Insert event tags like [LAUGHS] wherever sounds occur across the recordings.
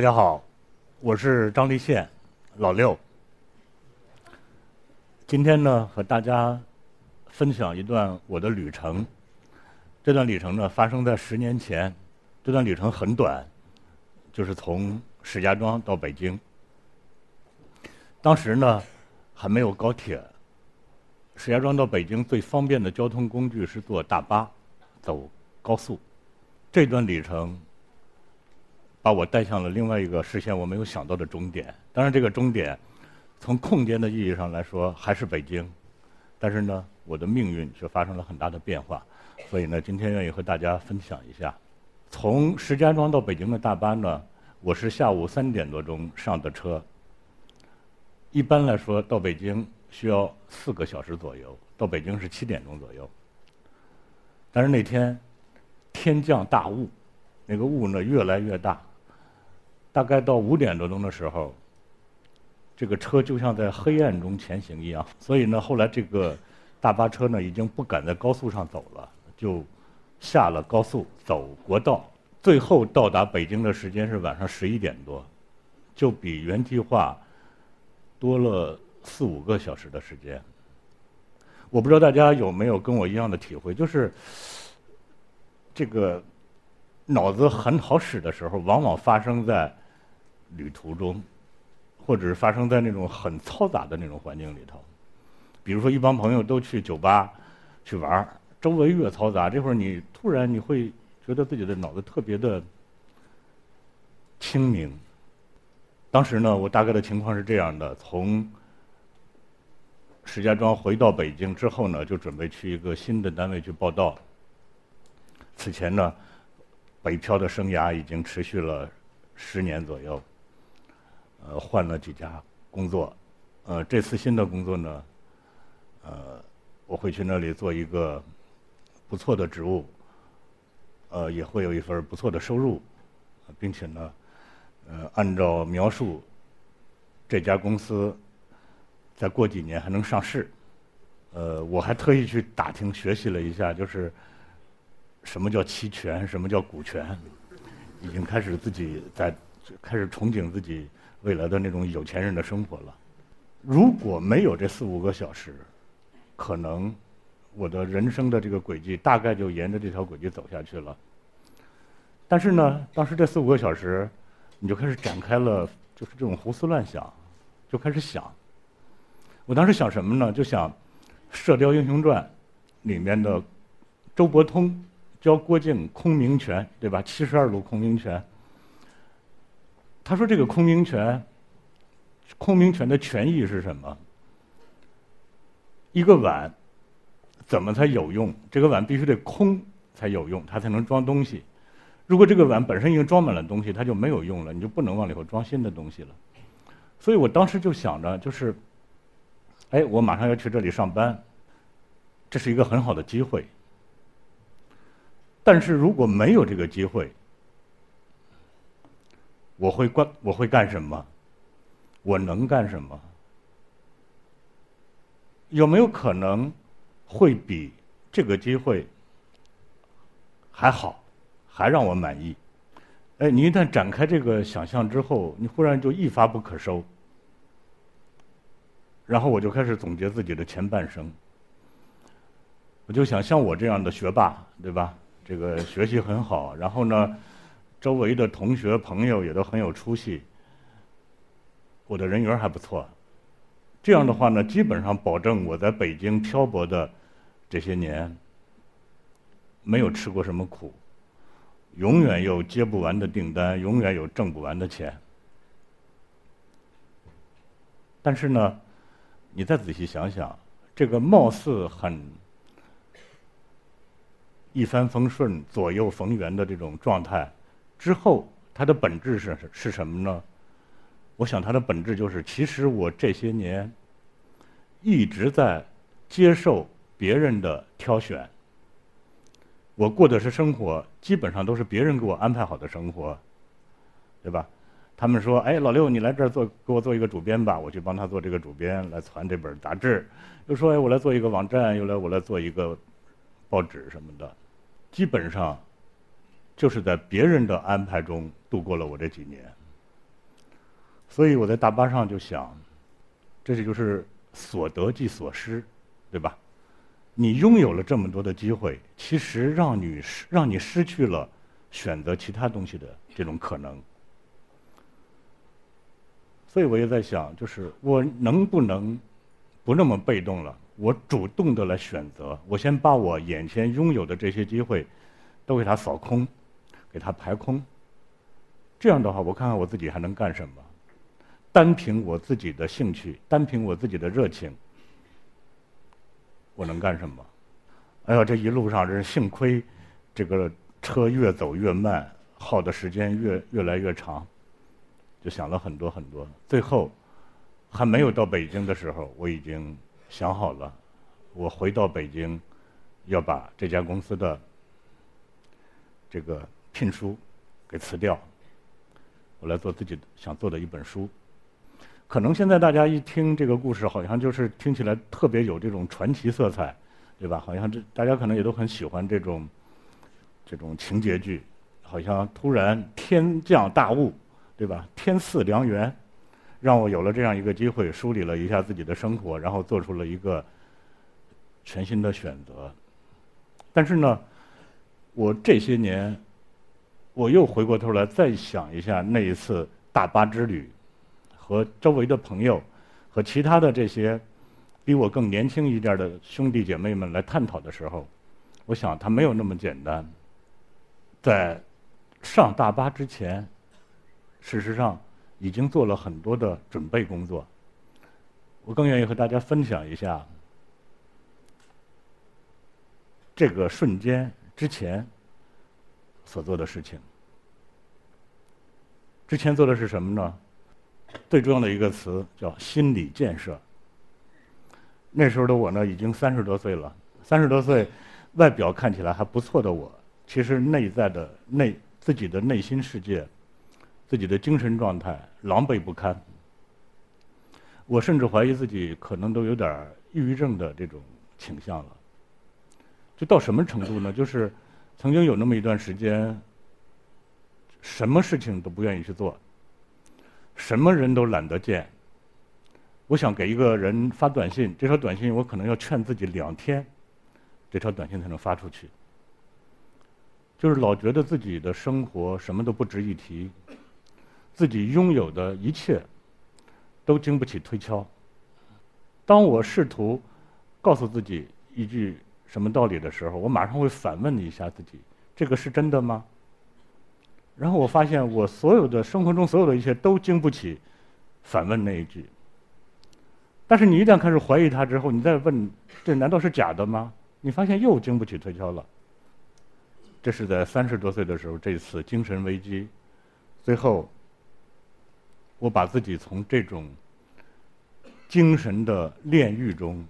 大家好，我是张立宪，老六。今天呢，和大家分享一段我的旅程。这段旅程呢，发生在十年前。这段旅程很短，就是从石家庄到北京。当时呢，还没有高铁。石家庄到北京最方便的交通工具是坐大巴，走高速。这段旅程把我带向了另外一个事先我没有想到的终点。当然，这个终点从空间的意义上来说还是北京，但是呢，我的命运却发生了很大的变化。所以呢，今天愿意和大家分享一下。从石家庄到北京的大巴呢，我是下午三点多钟上的车。一般来说，到北京需要四个小时左右，到北京是七点钟左右。但是那天天降大雾，那个雾呢越来越大。大概到五点多钟的时候，这个车就像在黑暗中前行一样。所以呢，后来这个大巴车呢已经不敢在高速上走了，就。下了高速，走国道，最后到达北京的时间是晚上十一点多，就比原计划多了四五个小时的时间。我不知道大家有没有跟我一样的体会，就是这个脑子很好使的时候，往往发生在旅途中，或者是发生在那种很嘈杂的那种环境里头。比如说，一帮朋友都去酒吧去玩。周围越嘈杂，这会儿你突然你会觉得自己的脑子特别的清明。当时呢，我大概的情况是这样的：从石家庄回到北京之后呢，就准备去一个新的单位去报道。此前呢，北漂的生涯已经持续了十年左右，呃，换了几家工作，呃，这次新的工作呢，呃，我会去那里做一个。不错的职务，呃，也会有一份不错的收入，并且呢，呃，按照描述，这家公司再过几年还能上市，呃，我还特意去打听学习了一下，就是什么叫期权，什么叫股权，已经开始自己在开始憧憬自己未来的那种有钱人的生活了。如果没有这四五个小时，可能。我的人生的这个轨迹大概就沿着这条轨迹走下去了。但是呢，当时这四五个小时，你就开始展开了，就是这种胡思乱想，就开始想。我当时想什么呢？就想《射雕英雄传》里面的周伯通教郭靖空明拳，对吧？七十二路空明拳。他说这个空明拳，空明拳的拳意是什么？一个碗。怎么才有用？这个碗必须得空才有用，它才能装东西。如果这个碗本身已经装满了东西，它就没有用了，你就不能往里头装新的东西了。所以我当时就想着，就是，哎，我马上要去这里上班，这是一个很好的机会。但是如果没有这个机会，我会干我会干什么？我能干什么？有没有可能？会比这个机会还好，还让我满意。哎，你一旦展开这个想象之后，你忽然就一发不可收。然后我就开始总结自己的前半生。我就想，像我这样的学霸，对吧？这个学习很好，然后呢，周围的同学朋友也都很有出息，我的人缘还不错。这样的话呢，基本上保证我在北京漂泊的。这些年没有吃过什么苦，永远有接不完的订单，永远有挣不完的钱。但是呢，你再仔细想想，这个貌似很一帆风顺、左右逢源的这种状态之后，它的本质是是什么呢？我想，它的本质就是，其实我这些年一直在接受。别人的挑选，我过的是生活，基本上都是别人给我安排好的生活，对吧？他们说：“哎，老六，你来这儿做，给我做一个主编吧。”我去帮他做这个主编，来传这本杂志。又说：“哎，我来做一个网站，又来我来做一个报纸什么的。”基本上就是在别人的安排中度过了我这几年。所以我在大巴上就想，这就是所得即所失，对吧？你拥有了这么多的机会，其实让你失让你失去了选择其他东西的这种可能。所以我也在想，就是我能不能不那么被动了？我主动的来选择，我先把我眼前拥有的这些机会都给它扫空，给它排空。这样的话，我看看我自己还能干什么？单凭我自己的兴趣，单凭我自己的热情，我能干什么？哎呀，这一路上真是幸亏，这个车越走越慢，耗的时间越越来越长，就想了很多很多。最后还没有到北京的时候，我已经想好了，我回到北京要把这家公司的这个聘书给辞掉。我来做自己想做的一本书，可能现在大家一听这个故事，好像就是听起来特别有这种传奇色彩，对吧？好像这大家可能也都很喜欢这种这种情节剧，好像突然天降大雾，对吧？天赐良缘，让我有了这样一个机会，梳理了一下自己的生活，然后做出了一个全新的选择。但是呢，我这些年。我又回过头来再想一下那一次大巴之旅，和周围的朋友，和其他的这些比我更年轻一点的兄弟姐妹们来探讨的时候，我想他没有那么简单。在上大巴之前，事实上已经做了很多的准备工作。我更愿意和大家分享一下这个瞬间之前所做的事情。之前做的是什么呢？最重要的一个词叫心理建设。那时候的我呢，已经三十多岁了。三十多岁，外表看起来还不错的我，其实内在的内自己的内心世界，自己的精神状态狼狈不堪。我甚至怀疑自己可能都有点抑郁症的这种倾向了。就到什么程度呢？就是曾经有那么一段时间。什么事情都不愿意去做，什么人都懒得见。我想给一个人发短信，这条短信我可能要劝自己两天，这条短信才能发出去。就是老觉得自己的生活什么都不值一提，自己拥有的一切都经不起推敲。当我试图告诉自己一句什么道理的时候，我马上会反问一下自己：这个是真的吗？然后我发现，我所有的生活中所有的一切都经不起反问那一句。但是你一旦开始怀疑他之后，你再问，这难道是假的吗？你发现又经不起推敲了。这是在三十多岁的时候，这次精神危机，最后我把自己从这种精神的炼狱中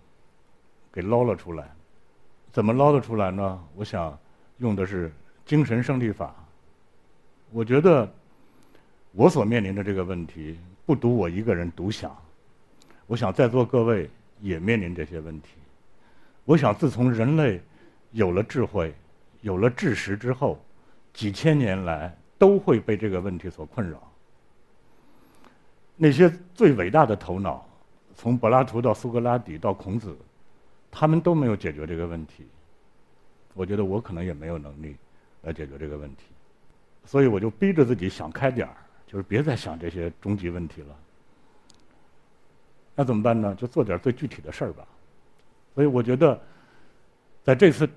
给捞了出来。怎么捞得出来呢？我想用的是精神胜利法。我觉得我所面临的这个问题不独我一个人独享，我想在座各位也面临这些问题。我想自从人类有了智慧、有了知识之后，几千年来都会被这个问题所困扰。那些最伟大的头脑，从柏拉图到苏格拉底到孔子，他们都没有解决这个问题。我觉得我可能也没有能力来解决这个问题。所以我就逼着自己想开点儿，就是别再想这些终极问题了。那怎么办呢？就做点最具体的事儿吧。所以我觉得，在这次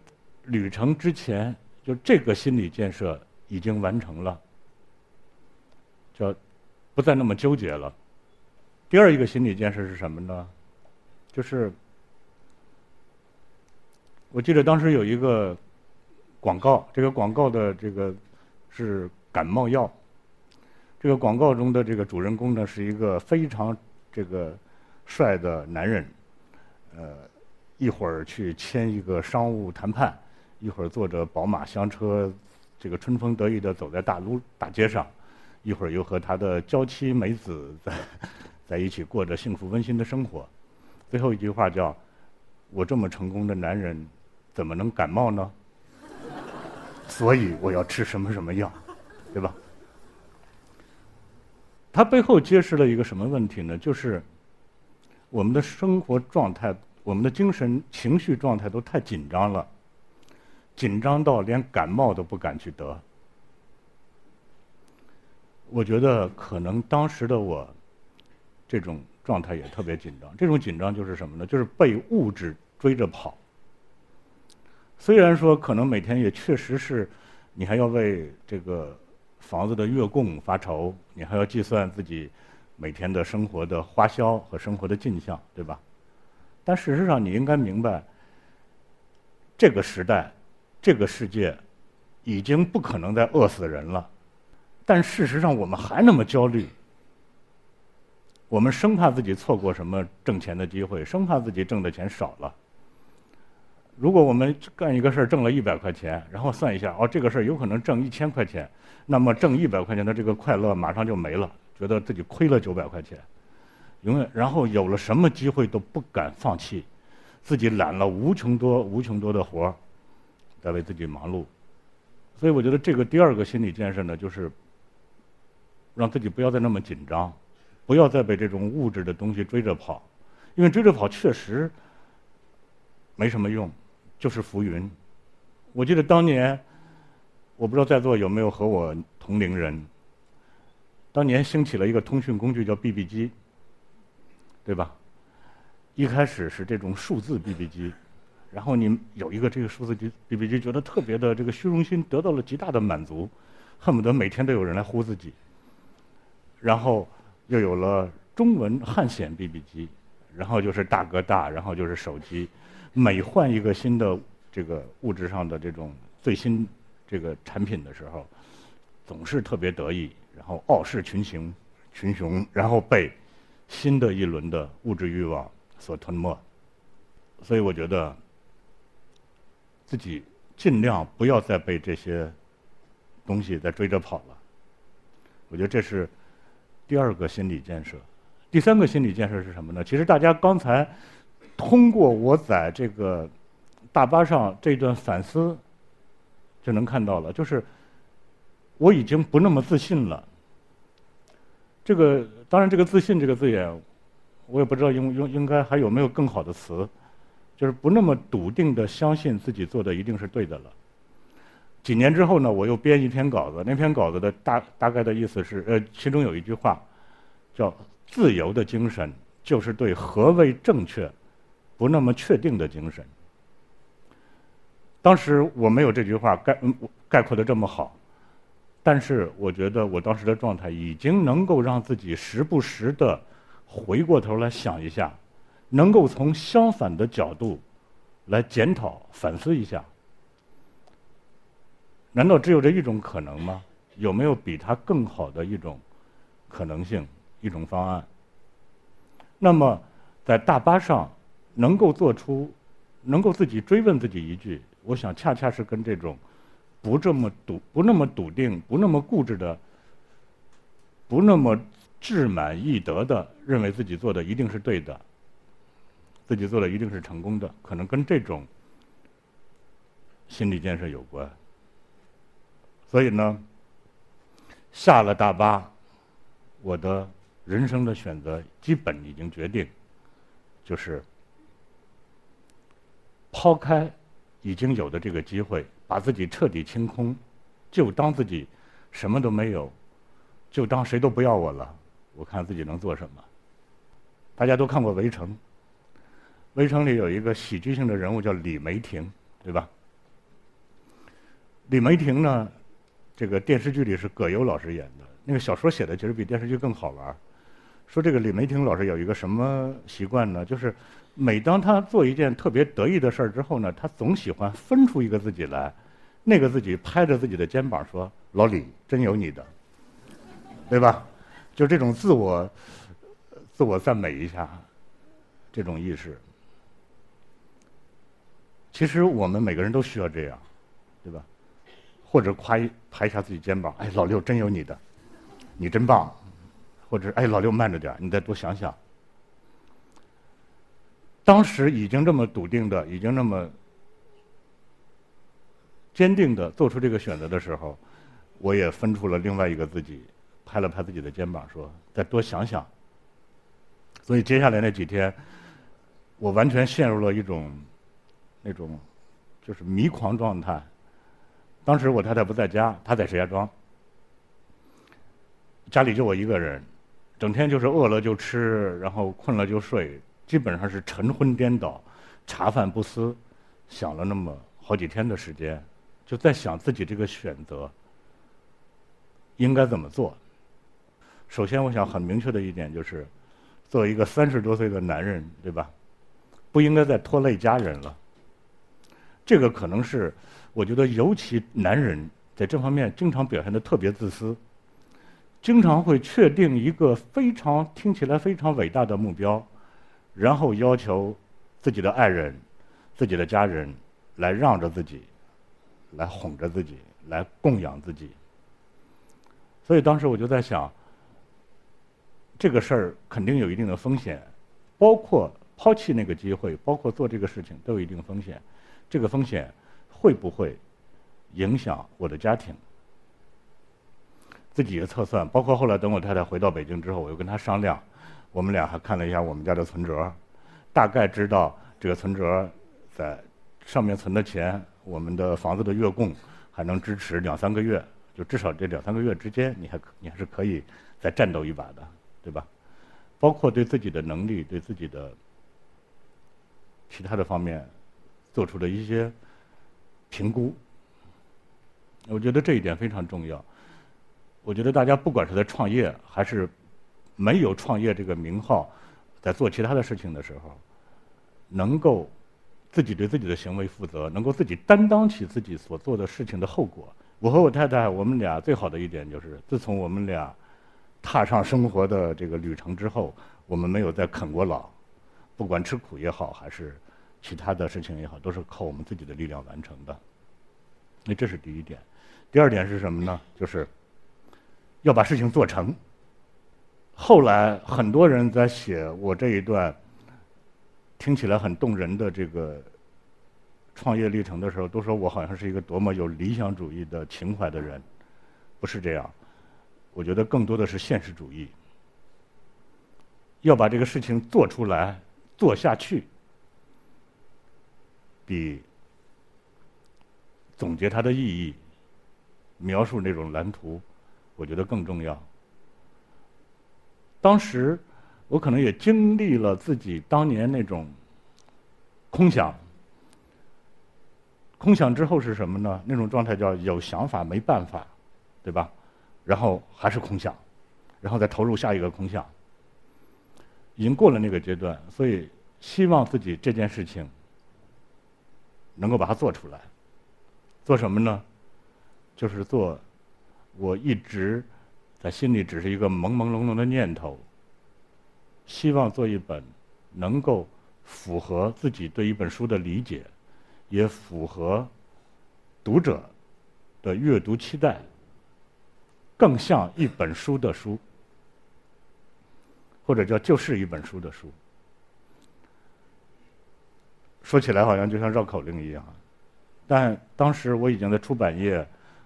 旅程之前，就这个心理建设已经完成了，叫不再那么纠结了。第二一个心理建设是什么呢？就是我记得当时有一个广告，这个广告的这个。是感冒药。这个广告中的这个主人公呢，是一个非常这个帅的男人，呃，一会儿去签一个商务谈判，一会儿坐着宝马香车，这个春风得意的走在大路大街上，一会儿又和他的娇妻美子在 [LAUGHS] 在一起过着幸福温馨的生活。最后一句话叫：“我这么成功的男人，怎么能感冒呢？”所以我要吃什么什么药，对吧？它背后揭示了一个什么问题呢？就是我们的生活状态、我们的精神情绪状态都太紧张了，紧张到连感冒都不敢去得。我觉得可能当时的我，这种状态也特别紧张。这种紧张就是什么呢？就是被物质追着跑。虽然说可能每天也确实是，你还要为这个房子的月供发愁，你还要计算自己每天的生活的花销和生活的进项，对吧？但事实上，你应该明白，这个时代，这个世界，已经不可能再饿死人了。但事实上，我们还那么焦虑。我们生怕自己错过什么挣钱的机会，生怕自己挣的钱少了。如果我们干一个事儿挣了一百块钱，然后算一下，哦，这个事儿有可能挣一千块钱，那么挣一百块钱的这个快乐马上就没了，觉得自己亏了九百块钱，永远，然后有了什么机会都不敢放弃，自己揽了无穷多、无穷多的活儿，在为自己忙碌。所以，我觉得这个第二个心理建设呢，就是。让自己不要再那么紧张，不要再被这种物质的东西追着跑，因为追着跑确实没什么用，就是浮云。我记得当年，我不知道在座有没有和我同龄人，当年兴起了一个通讯工具叫 BB 机，对吧？一开始是这种数字 BB 机，然后你有一个这个数字机 BB 机，觉得特别的这个虚荣心得到了极大的满足，恨不得每天都有人来呼自己。然后又有了中文汉显 BB 机，然后就是大哥大，然后就是手机。每换一个新的这个物质上的这种最新这个产品的时候，总是特别得意，然后傲视群雄，群雄，然后被新的一轮的物质欲望所吞没。所以我觉得自己尽量不要再被这些东西再追着跑了。我觉得这是。第二个心理建设，第三个心理建设是什么呢？其实大家刚才通过我在这个大巴上这段反思就能看到了，就是我已经不那么自信了。这个当然，这个“自信”这个字眼，我也不知道应应应该还有没有更好的词，就是不那么笃定的相信自己做的一定是对的了。几年之后呢，我又编一篇稿子。那篇稿子的大大概的意思是，呃，其中有一句话，叫“自由的精神就是对何谓正确不那么确定的精神”。当时我没有这句话概概括的这么好，但是我觉得我当时的状态已经能够让自己时不时的回过头来想一下，能够从相反的角度来检讨反思一下。难道只有这一种可能吗？有没有比它更好的一种可能性、一种方案？那么，在大巴上能够做出、能够自己追问自己一句，我想恰恰是跟这种不这么笃、不那么笃定、不那么固执的、不那么志满意得的认为自己做的一定是对的、自己做的一定是成功的，可能跟这种心理建设有关。所以呢，下了大巴，我的人生的选择基本已经决定，就是抛开已经有的这个机会，把自己彻底清空，就当自己什么都没有，就当谁都不要我了。我看自己能做什么。大家都看过《围城》，《围城》里有一个喜剧性的人物叫李梅婷，对吧？李梅婷呢？这个电视剧里是葛优老师演的，那个小说写的其实比电视剧更好玩。说这个李梅婷老师有一个什么习惯呢？就是每当他做一件特别得意的事儿之后呢，他总喜欢分出一个自己来，那个自己拍着自己的肩膀说：“老李，真有你的，[LAUGHS] 对吧？”就这种自我自我赞美一下，这种意识，其实我们每个人都需要这样，对吧？或者夸一拍一下自己肩膀，哎，老六真有你的，你真棒，或者哎，老六慢着点，你再多想想。当时已经这么笃定的，已经那么坚定的做出这个选择的时候，我也分出了另外一个自己，拍了拍自己的肩膀，说：“再多想想。”所以接下来那几天，我完全陷入了一种那种就是迷狂状态。当时我太太不在家，她在石家庄，家里就我一个人，整天就是饿了就吃，然后困了就睡，基本上是晨昏颠倒，茶饭不思，想了那么好几天的时间，就在想自己这个选择应该怎么做。首先，我想很明确的一点就是，作为一个三十多岁的男人，对吧？不应该再拖累家人了。这个可能是我觉得，尤其男人在这方面经常表现的特别自私，经常会确定一个非常听起来非常伟大的目标，然后要求自己的爱人、自己的家人来让着自己，来哄着自己，来供养自己。所以当时我就在想。这个事儿肯定有一定的风险，包括抛弃那个机会，包括做这个事情都有一定风险。这个风险会不会影响我的家庭？自己也测算，包括后来等我太太回到北京之后，我又跟她商量，我们俩还看了一下我们家的存折，大概知道这个存折在上面存的钱，我们的房子的月供还能支持两三个月，就至少这两三个月之间，你还你还是可以再战斗一把的。对吧？包括对自己的能力、对自己的其他的方面做出的一些评估，我觉得这一点非常重要。我觉得大家不管是在创业还是没有创业这个名号，在做其他的事情的时候，能够自己对自己的行为负责，能够自己担当起自己所做的事情的后果。我和我太太，我们俩最好的一点就是，自从我们俩。踏上生活的这个旅程之后，我们没有再啃过老，不管吃苦也好，还是其他的事情也好，都是靠我们自己的力量完成的。那这是第一点。第二点是什么呢？就是要把事情做成。后来很多人在写我这一段听起来很动人的这个创业历程的时候，都说我好像是一个多么有理想主义的情怀的人，不是这样。我觉得更多的是现实主义，要把这个事情做出来、做下去，比总结它的意义、描述那种蓝图，我觉得更重要。当时我可能也经历了自己当年那种空想，空想之后是什么呢？那种状态叫有想法没办法，对吧？然后还是空想，然后再投入下一个空想，已经过了那个阶段，所以希望自己这件事情能够把它做出来。做什么呢？就是做我一直在心里只是一个朦朦胧胧的念头，希望做一本能够符合自己对一本书的理解，也符合读者的阅读期待。更像一本书的书，或者叫就是一本书的书。说起来好像就像绕口令一样，但当时我已经在出版业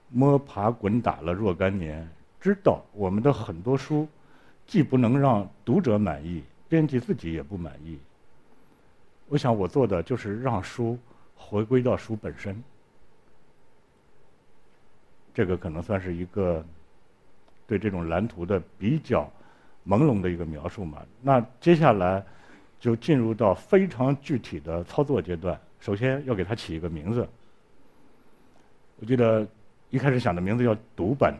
摸爬滚打了若干年，知道我们的很多书既不能让读者满意，编辑自己也不满意。我想我做的就是让书回归到书本身，这个可能算是一个。对这种蓝图的比较朦胧的一个描述嘛，那接下来就进入到非常具体的操作阶段。首先要给它起一个名字，我记得一开始想的名字叫“读本”，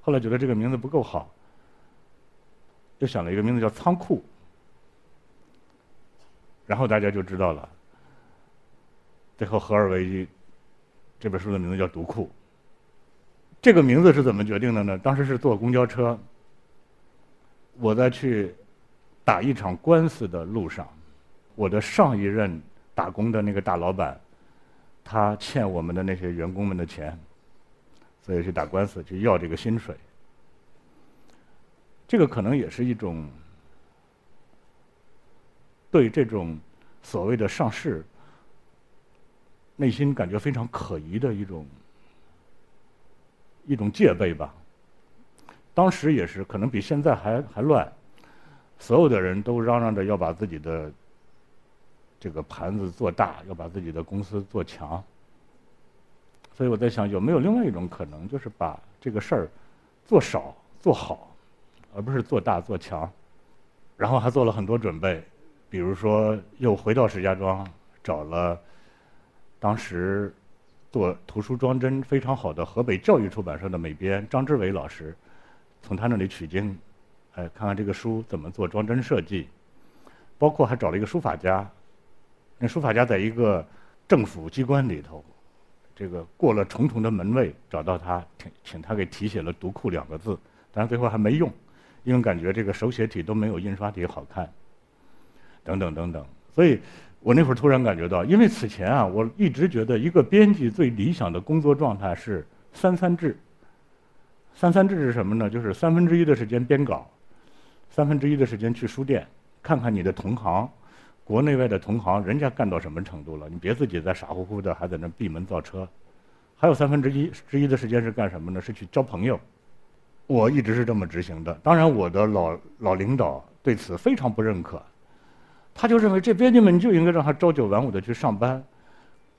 后来觉得这个名字不够好，又想了一个名字叫“仓库”，然后大家就知道了，最后合二为一，这本书的名字叫“读库”。这个名字是怎么决定的呢？当时是坐公交车，我在去打一场官司的路上，我的上一任打工的那个大老板，他欠我们的那些员工们的钱，所以去打官司去要这个薪水。这个可能也是一种对这种所谓的上市内心感觉非常可疑的一种。一种戒备吧，当时也是可能比现在还还乱，所有的人都嚷嚷着要把自己的这个盘子做大，要把自己的公司做强。所以我在想，有没有另外一种可能，就是把这个事儿做少做好，而不是做大做强。然后还做了很多准备，比如说又回到石家庄，找了当时做图书装帧非常好的河北教育出版社的美编张志伟老师，从他那里取经，哎，看看这个书怎么做装帧设计。包括还找了一个书法家，那书法家在一个政府机关里头，这个过了重重的门卫，找到他，请请他给题写了“读库”两个字，但是最后还没用。因为感觉这个手写体都没有印刷体好看，等等等等，所以我那会儿突然感觉到，因为此前啊，我一直觉得一个编辑最理想的工作状态是三三制。三三制是什么呢？就是三分之一的时间编稿，三分之一的时间去书店看看你的同行，国内外的同行，人家干到什么程度了？你别自己在傻乎乎的还在那闭门造车。还有三分之一之一的时间是干什么呢？是去交朋友。我一直是这么执行的，当然我的老老领导对此非常不认可，他就认为这编辑们就应该让他朝九晚五的去上班，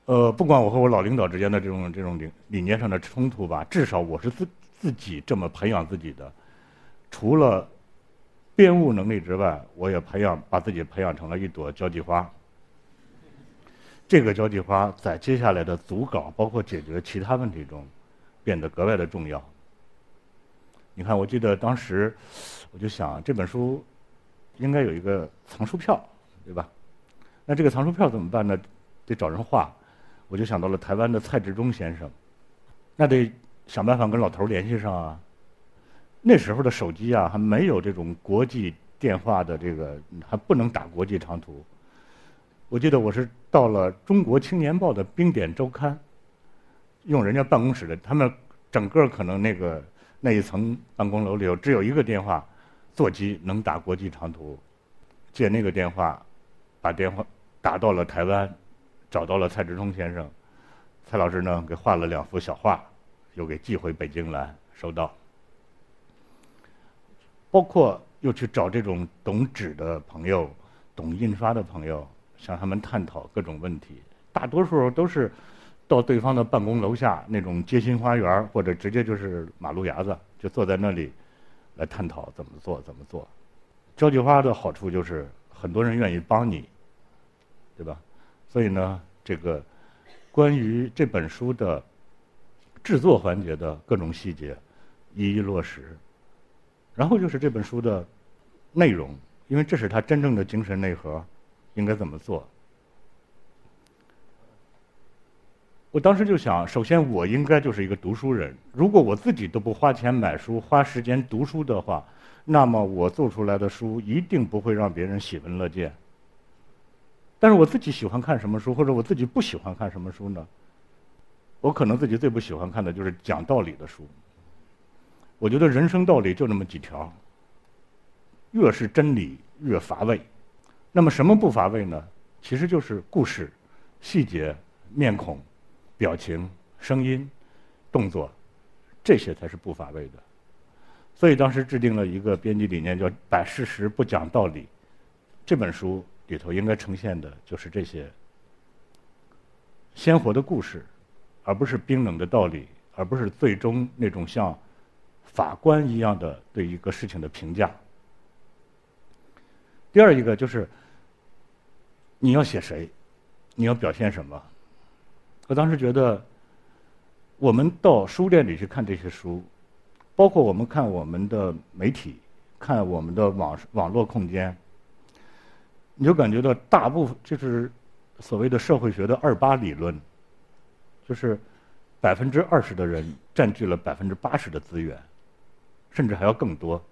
呃，不管我和我老领导之间的这种这种理理念上的冲突吧，至少我是自自己这么培养自己的，除了编务能力之外，我也培养把自己培养成了一朵交际花，这个交际花在接下来的组稿包括解决其他问题中，变得格外的重要。你看，我记得当时，我就想这本书应该有一个藏书票，对吧？那这个藏书票怎么办呢？得找人画。我就想到了台湾的蔡志忠先生，那得想办法跟老头联系上啊。那时候的手机啊，还没有这种国际电话的这个，还不能打国际长途。我记得我是到了《中国青年报》的冰点周刊，用人家办公室的，他们整个可能那个。那一层办公楼里头只有一个电话座机能打国际长途，借那个电话把电话打到了台湾，找到了蔡志忠先生，蔡老师呢给画了两幅小画，又给寄回北京来，收到。包括又去找这种懂纸的朋友、懂印刷的朋友，向他们探讨各种问题，大多数都是。到对方的办公楼下那种街心花园，或者直接就是马路牙子，就坐在那里，来探讨怎么做怎么做。交际花的好处就是很多人愿意帮你，对吧？所以呢，这个关于这本书的制作环节的各种细节一一落实。然后就是这本书的内容，因为这是它真正的精神内核，应该怎么做。我当时就想，首先我应该就是一个读书人。如果我自己都不花钱买书、花时间读书的话，那么我做出来的书一定不会让别人喜闻乐见。但是我自己喜欢看什么书，或者我自己不喜欢看什么书呢？我可能自己最不喜欢看的就是讲道理的书。我觉得人生道理就那么几条，越是真理越乏味。那么什么不乏味呢？其实就是故事、细节、面孔。表情、声音、动作，这些才是不乏味的。所以当时制定了一个编辑理念，叫“摆事实不讲道理”。这本书里头应该呈现的就是这些鲜活的故事，而不是冰冷的道理，而不是最终那种像法官一样的对一个事情的评价。第二一个就是你要写谁，你要表现什么。我当时觉得，我们到书店里去看这些书，包括我们看我们的媒体，看我们的网网络空间，你就感觉到大部分就是所谓的社会学的二八理论，就是百分之二十的人占据了百分之八十的资源，甚至还要更多。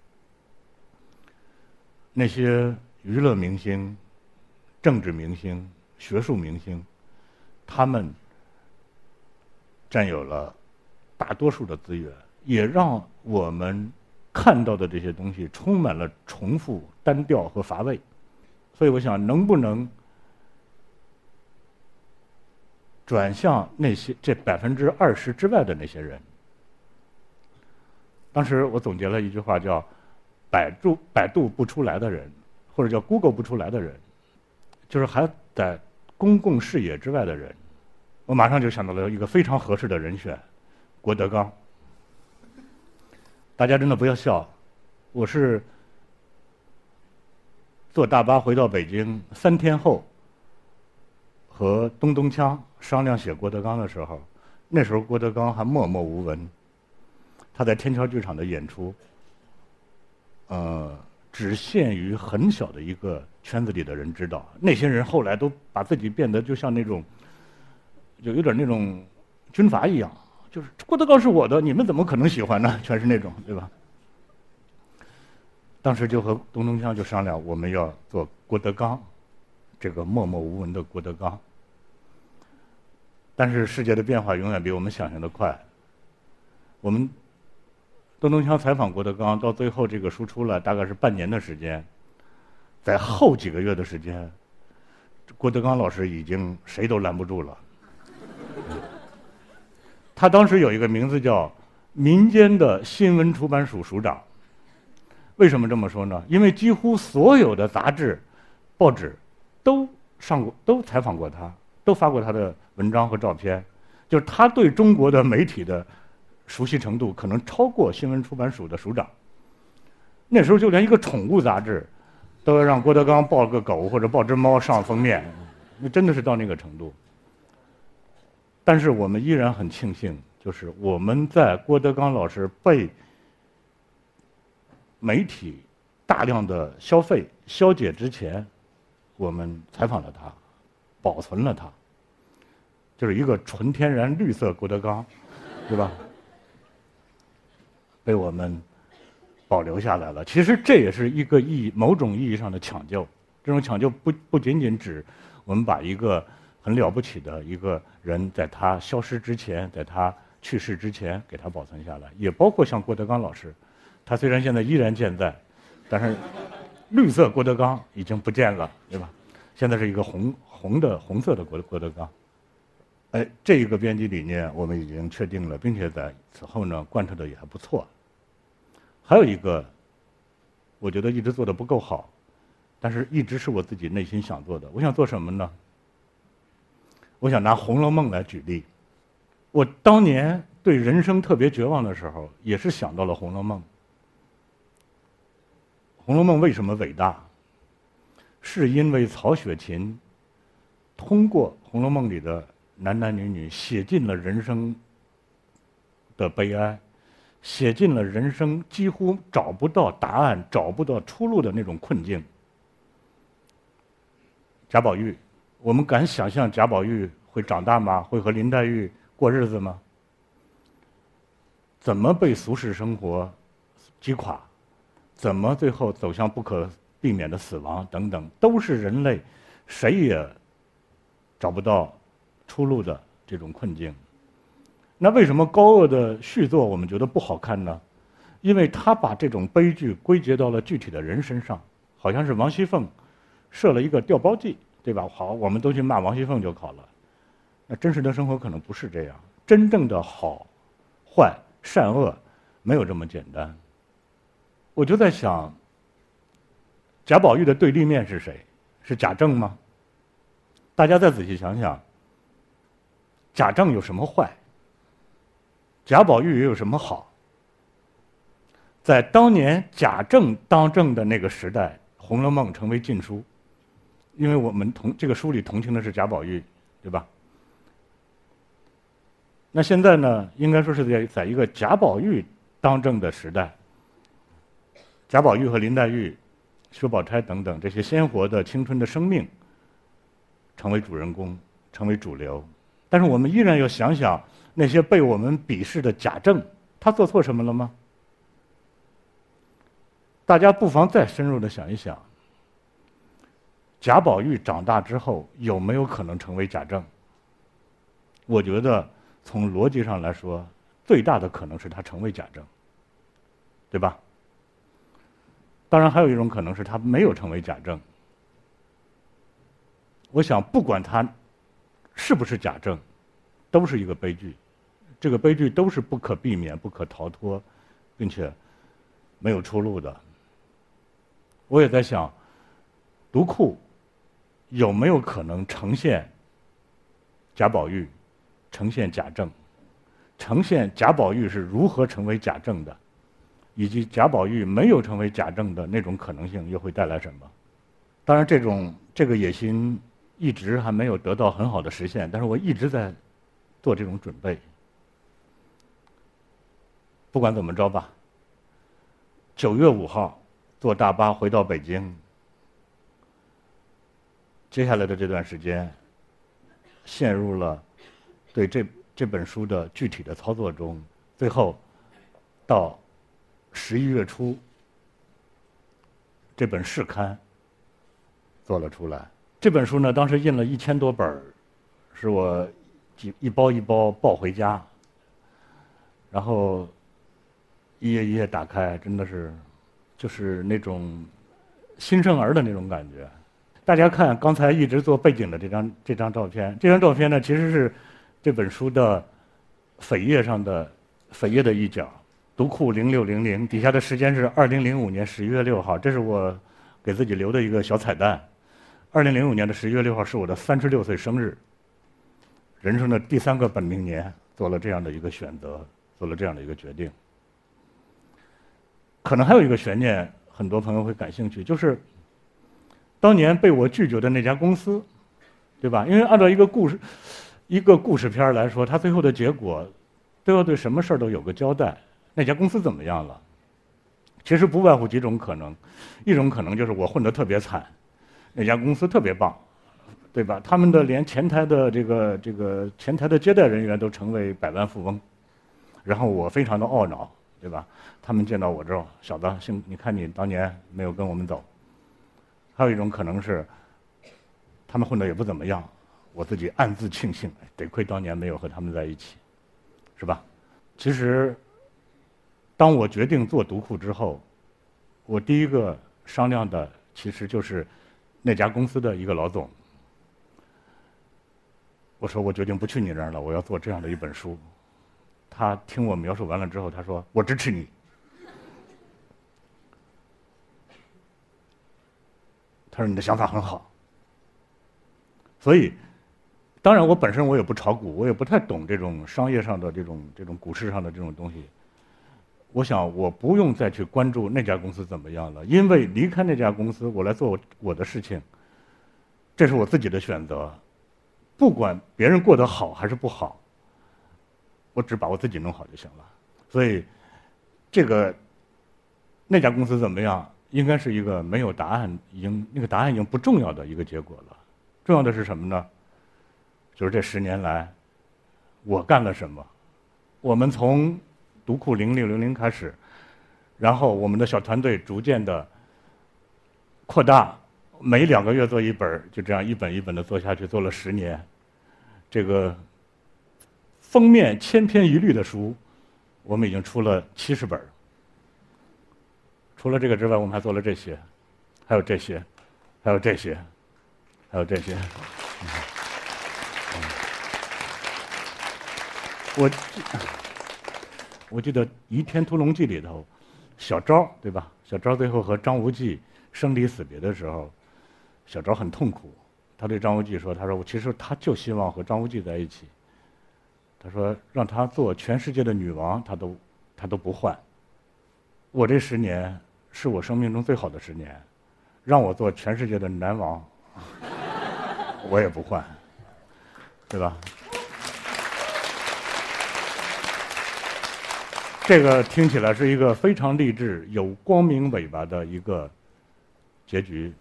那些娱乐明星、政治明星、学术明星，他们。占有了大多数的资源，也让我们看到的这些东西充满了重复、单调和乏味。所以，我想，能不能转向那些这百分之二十之外的那些人？当。时我总结了一句话，叫“百度百度不出来的人”，或者叫 “Google 不出来的人”，就是还在公共视野之外的人。我马上就想到了一个非常合适的人选——郭德纲。大家真的不要笑，我是坐大巴回到北京三天后。和东东锵商量写郭德纲的时候，那时候郭德纲还默默无闻。他在天桥剧场的演出，呃，只限于很小的一个圈子里的人知道。那些人后来都把自己变得就像那种，就有点那种军阀一样，就是郭德纲是我的，你们怎么可能喜欢呢？[LAUGHS] 全是那种，对吧？当时就和东东锵就商量，我们要做郭德纲，这个默默无闻的郭德纲。但是世界的变化永远比我们想象的快。我们邓东强采访郭德纲，到最后这个输出了，大概是半年的时间。在后几个月的时间，郭德纲老师已经谁都拦不住了。他当时有一个名字叫“民间的新闻出版署署长”。为什么这么说呢？因为几乎所有的杂志、报纸都上过，都采访过他。都发过他的文章和照片，就是他对中国的媒体的熟悉程度，可能超过新闻出版署的署长。那时候就连一个宠物杂志，都要让郭德纲抱个狗或者抱只猫上封面，那真的是到那个程度。但是我们依然很庆幸，就是我们在郭德纲老师被媒体大量的消费消解之前，我们采访了他，保存了他。就是一个纯天然绿色郭德纲，对吧？被我们保留下来了。其实这也是一个意义，某种意义上的抢救。这种抢救不不仅仅指我们把一个很了不起的一个人，在他消失之前，在他去世之前给他保存下来，也包括像郭德纲老师，他虽然现在依然健在，但是绿色郭德纲已经不见了，对吧？现在是一个红红的红色的郭郭德纲。哎，这一个编辑理念我们已经确定了，并且在此后呢贯彻的也还不错。还有一个，我觉得一直做的不够好，但是一直是我自己内心想做的。我想做什么呢？我想拿《红楼梦》来举例。我当年对人生特别绝望的时候，也是想到了《红楼梦》。《红楼梦》为什么伟大？是因为曹雪芹通过《红楼梦》里的。男男女女写尽了人生的悲哀，写尽了人生几乎找不到答案、找不到出路的那种困境。贾宝玉，我们敢想象贾宝玉会长大吗？会和林黛玉过日子吗？怎么被俗世生活击垮？怎么最后走向不可避免的死亡？等等，都是人类谁也找不到。出路的这种困境，那为什么高鹗的续作我们觉得不好看呢？因为他把这种悲剧归结到了具体的人身上，好像是王熙凤设了一个调包计，对吧？好，我们都去骂王熙凤就好了。那真实的生活可能不是这样，真正的好、坏、善恶没有这么简单。我就在想，贾宝玉的对立面是谁？是贾政吗？大家再仔细想想。贾政有什么坏？贾宝玉又有什么好？在当年贾政当政的那个时代，《红楼梦》成为禁书，因为我们同这个书里同情的是贾宝玉，对吧？那现在呢？应该说是在在一个贾宝玉当政的时代，贾宝玉和林黛玉、薛宝钗等等这些鲜活的青春的生命，成为主人公，成为主流。但是我们依然要想想那些被我们鄙视的贾政，他做错什么了吗？大家不妨再深入的想一想，贾宝玉长大之后有没有可能成为贾政？我觉得从逻辑上来说，最大的可能是他成为贾政，对吧？当然还有一种可能是他没有成为贾政。我想不管他。是不是贾政，都是一个悲剧，这个悲剧都是不可避免、不可逃脱，并且没有出路的。我也在想，读库有没有可能呈现贾宝玉，呈现贾政，呈现贾宝玉是如何成为贾政的，以及贾宝玉没有成为贾政的那种可能性又会带来什么？当然，这种这个野心一直还没有得到很好的实现，但是我一直在做这种准备。不管怎么着吧，九月五号坐大巴回到北京，接下来的这段时间，陷入了对这这本书的具体的操作中。最后到十一月初，这本试刊做了出来。这本书呢，当时印了一千多本是我几一包一包抱回家，然后。一页一页打开，真的是，就是那种新生儿的那种感觉。大家看刚才一直做背景的这张这张照片，这张照片呢其实是这本书的扉页上的扉页的一角。读库零六零零底下的时间是二零零五年十一月六号，这是我给自己留的一个小彩蛋。二零零五年的十一月六号是我的三十六岁生日，人生的第三个本命年，做了这样的一个选择，做了这样的一个决定。可能还有一个悬念，很多朋友会感兴趣，就是当年被我拒绝的那家公司，对吧？因为按照一个故事，一个故事片来说，它最后的结果都要对什么事儿都有个交代。那家公司怎么样了？其实不外乎几种可能，一种可能就是我混得特别惨，那家公司特别棒，对吧？他们的连前台的这个这个前台的接待人员都成为百万富翁，然后我非常的懊恼。对吧？他们见到我之后，小子，幸你看你当年没有跟我们走。还有一种可能是，他们混的也不怎么样，我自己暗自庆幸，得亏当年没有和他们在一起，是吧？其实，当我决定做读库之后，我第一个商量的其实就是那家公司的一个老总。我说我决定不去你那儿了，我要做这样的一本书。他听我描述完了之后，他说：“我支持你。”他说：“你的想法很好。”所以，当然我本身我也不炒股，我也不太懂这种商业上的这种这种股市上的这种东西。我想我不用再去关注那家公司怎么样了，因为离开那家公司，我来做我的事情，这是我自己的选择。不管别人过得好还是不好。我只把我自己弄好就行了，所以这个那家公司怎么样，应该是一个没有答案，已经那个答案已经不重要的一个结果了。重要的是什么呢？就是这十年来我干了什么。我们从读库零六零零开始，然后我们的小团队逐渐的扩大，每两个月做一本，就这样一本一本的做下去，做了十年，这个。封面千篇一律的书，我们已经出了七十本。除了这个之外，我们还做了这些，还有这些，还有这些，还有这些。我我记得《倚天屠龙记》里头，小昭对吧？小昭最后和张无忌生离死别的时候，小昭很痛苦。他对张无忌说：“他说，我其实他就希望和张无忌在一起。”他说：“让他做全世界的女王，他都他都不换。我这十年是我生命中最好的十年，让我做全世界的男王，我也不换，对吧？这个听起来是一个非常励志、有光明尾巴的一个结局，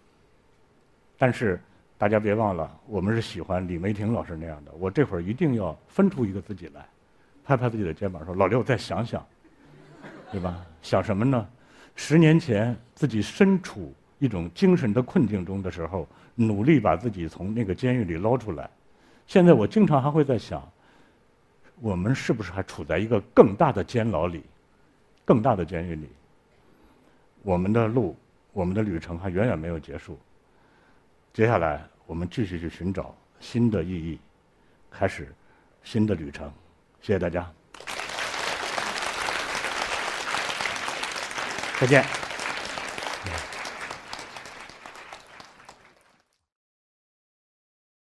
但是。”大家别忘了，我们是喜欢李梅婷老师那样的。我这会儿一定要分出一个自己来，拍拍自己的肩膀说：“老刘，再想想，对吧？想什么呢？十年前自己身处一种精神的困境中的时候，努力把自己从那个监狱里捞出来。现在我经常还会在想，我们是不是还处在一个更大的监牢里，更大的监狱里？我们的路，我们的旅程还远远没有结束。”接下来，我们继续去寻找新的意义，开始新的旅程。谢谢大家。再见。